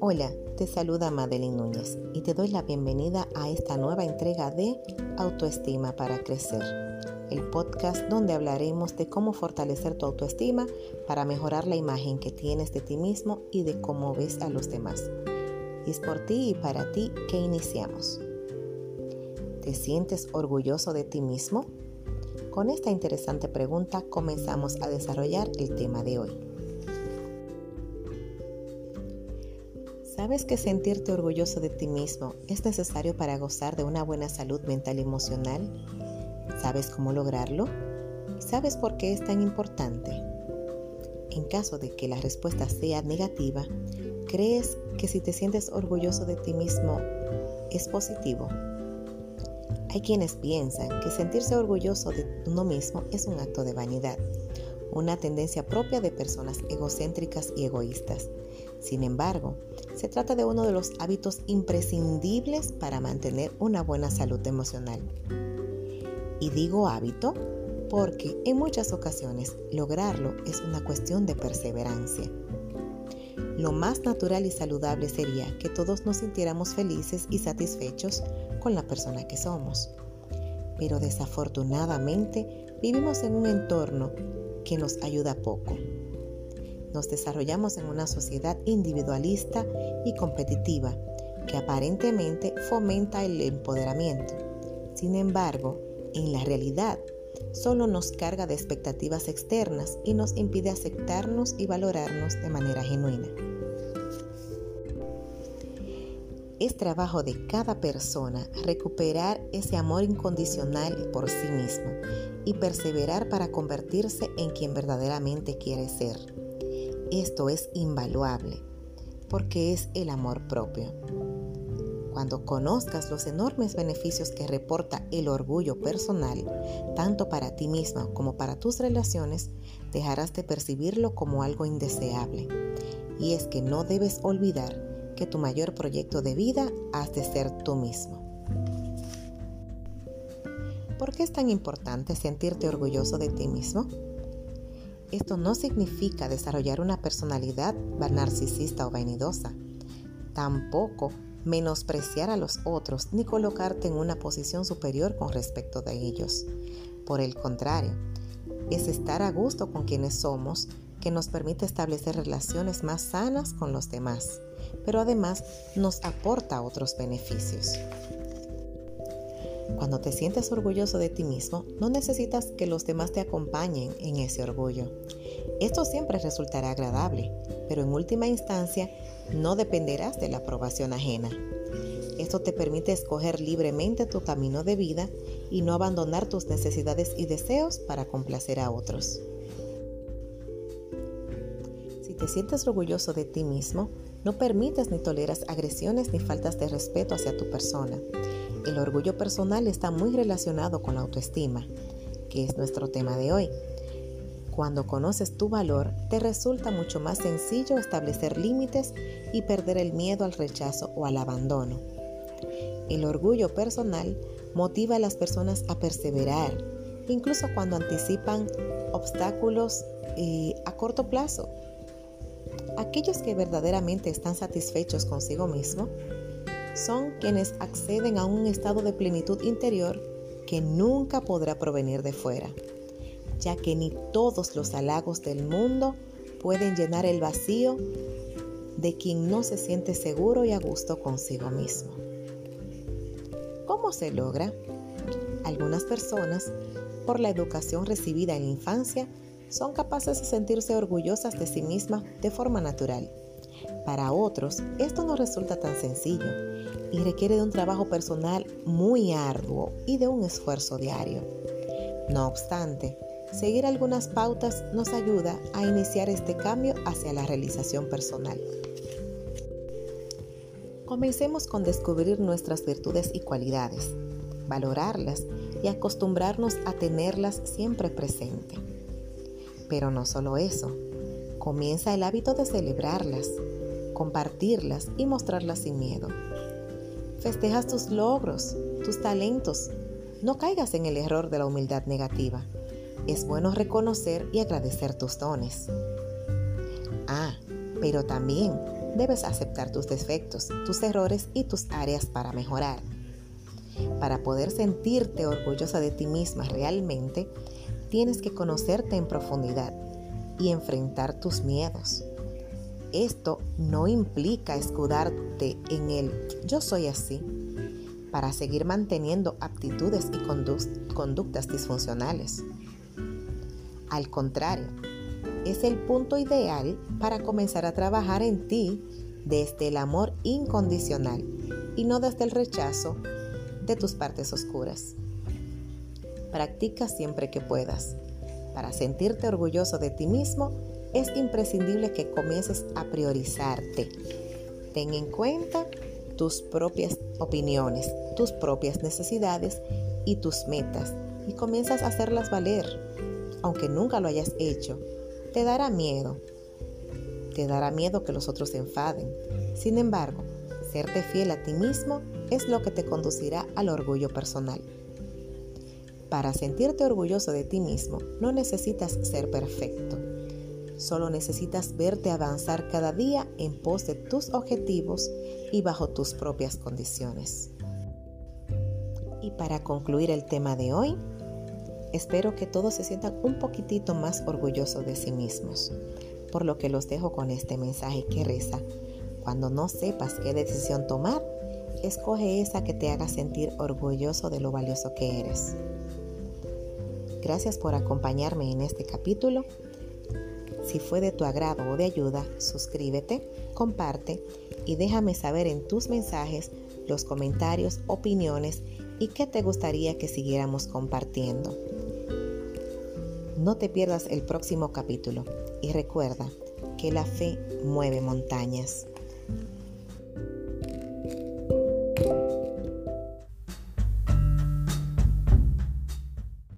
Hola, te saluda Madeline Núñez y te doy la bienvenida a esta nueva entrega de Autoestima para Crecer, el podcast donde hablaremos de cómo fortalecer tu autoestima para mejorar la imagen que tienes de ti mismo y de cómo ves a los demás. Es por ti y para ti que iniciamos. ¿Te sientes orgulloso de ti mismo? Con esta interesante pregunta comenzamos a desarrollar el tema de hoy. ¿Sabes que sentirte orgulloso de ti mismo es necesario para gozar de una buena salud mental y emocional? ¿Sabes cómo lograrlo? ¿Sabes por qué es tan importante? En caso de que la respuesta sea negativa, ¿crees que si te sientes orgulloso de ti mismo es positivo? Hay quienes piensan que sentirse orgulloso de uno mismo es un acto de vanidad, una tendencia propia de personas egocéntricas y egoístas. Sin embargo, se trata de uno de los hábitos imprescindibles para mantener una buena salud emocional. Y digo hábito porque en muchas ocasiones lograrlo es una cuestión de perseverancia. Lo más natural y saludable sería que todos nos sintiéramos felices y satisfechos con la persona que somos. Pero desafortunadamente vivimos en un entorno que nos ayuda poco. Nos desarrollamos en una sociedad individualista y competitiva que aparentemente fomenta el empoderamiento. Sin embargo, en la realidad, solo nos carga de expectativas externas y nos impide aceptarnos y valorarnos de manera genuina. Es trabajo de cada persona recuperar ese amor incondicional por sí mismo y perseverar para convertirse en quien verdaderamente quiere ser. Esto es invaluable porque es el amor propio. Cuando conozcas los enormes beneficios que reporta el orgullo personal, tanto para ti misma como para tus relaciones, dejarás de percibirlo como algo indeseable. Y es que no debes olvidar que tu mayor proyecto de vida has de ser tú mismo. ¿Por qué es tan importante sentirte orgulloso de ti mismo? Esto no significa desarrollar una personalidad narcisista o vanidosa. Tampoco menospreciar a los otros ni colocarte en una posición superior con respecto de ellos. Por el contrario, es estar a gusto con quienes somos que nos permite establecer relaciones más sanas con los demás pero además nos aporta otros beneficios. Cuando te sientes orgulloso de ti mismo, no necesitas que los demás te acompañen en ese orgullo. Esto siempre resultará agradable, pero en última instancia no dependerás de la aprobación ajena. Esto te permite escoger libremente tu camino de vida y no abandonar tus necesidades y deseos para complacer a otros. Te sientes orgulloso de ti mismo, no permites ni toleras agresiones ni faltas de respeto hacia tu persona. El orgullo personal está muy relacionado con la autoestima, que es nuestro tema de hoy. Cuando conoces tu valor, te resulta mucho más sencillo establecer límites y perder el miedo al rechazo o al abandono. El orgullo personal motiva a las personas a perseverar, incluso cuando anticipan obstáculos eh, a corto plazo Aquellos que verdaderamente están satisfechos consigo mismo son quienes acceden a un estado de plenitud interior que nunca podrá provenir de fuera, ya que ni todos los halagos del mundo pueden llenar el vacío de quien no se siente seguro y a gusto consigo mismo. ¿Cómo se logra? Algunas personas, por la educación recibida en la infancia, son capaces de sentirse orgullosas de sí mismas de forma natural. Para otros, esto no resulta tan sencillo y requiere de un trabajo personal muy arduo y de un esfuerzo diario. No obstante, seguir algunas pautas nos ayuda a iniciar este cambio hacia la realización personal. Comencemos con descubrir nuestras virtudes y cualidades, valorarlas y acostumbrarnos a tenerlas siempre presente. Pero no solo eso, comienza el hábito de celebrarlas, compartirlas y mostrarlas sin miedo. Festejas tus logros, tus talentos. No caigas en el error de la humildad negativa. Es bueno reconocer y agradecer tus dones. Ah, pero también debes aceptar tus defectos, tus errores y tus áreas para mejorar. Para poder sentirte orgullosa de ti misma realmente, tienes que conocerte en profundidad y enfrentar tus miedos. Esto no implica escudarte en el yo soy así para seguir manteniendo aptitudes y conductas disfuncionales. Al contrario, es el punto ideal para comenzar a trabajar en ti desde el amor incondicional y no desde el rechazo de tus partes oscuras. Practica siempre que puedas. Para sentirte orgulloso de ti mismo, es imprescindible que comiences a priorizarte. Ten en cuenta tus propias opiniones, tus propias necesidades y tus metas y comienzas a hacerlas valer. Aunque nunca lo hayas hecho, te dará miedo. Te dará miedo que los otros se enfaden. Sin embargo, serte fiel a ti mismo es lo que te conducirá al orgullo personal. Para sentirte orgulloso de ti mismo, no necesitas ser perfecto. Solo necesitas verte avanzar cada día en pos de tus objetivos y bajo tus propias condiciones. Y para concluir el tema de hoy, espero que todos se sientan un poquitito más orgullosos de sí mismos, por lo que los dejo con este mensaje que reza. Cuando no sepas qué decisión tomar, escoge esa que te haga sentir orgulloso de lo valioso que eres. Gracias por acompañarme en este capítulo. Si fue de tu agrado o de ayuda, suscríbete, comparte y déjame saber en tus mensajes los comentarios, opiniones y qué te gustaría que siguiéramos compartiendo. No te pierdas el próximo capítulo y recuerda que la fe mueve montañas.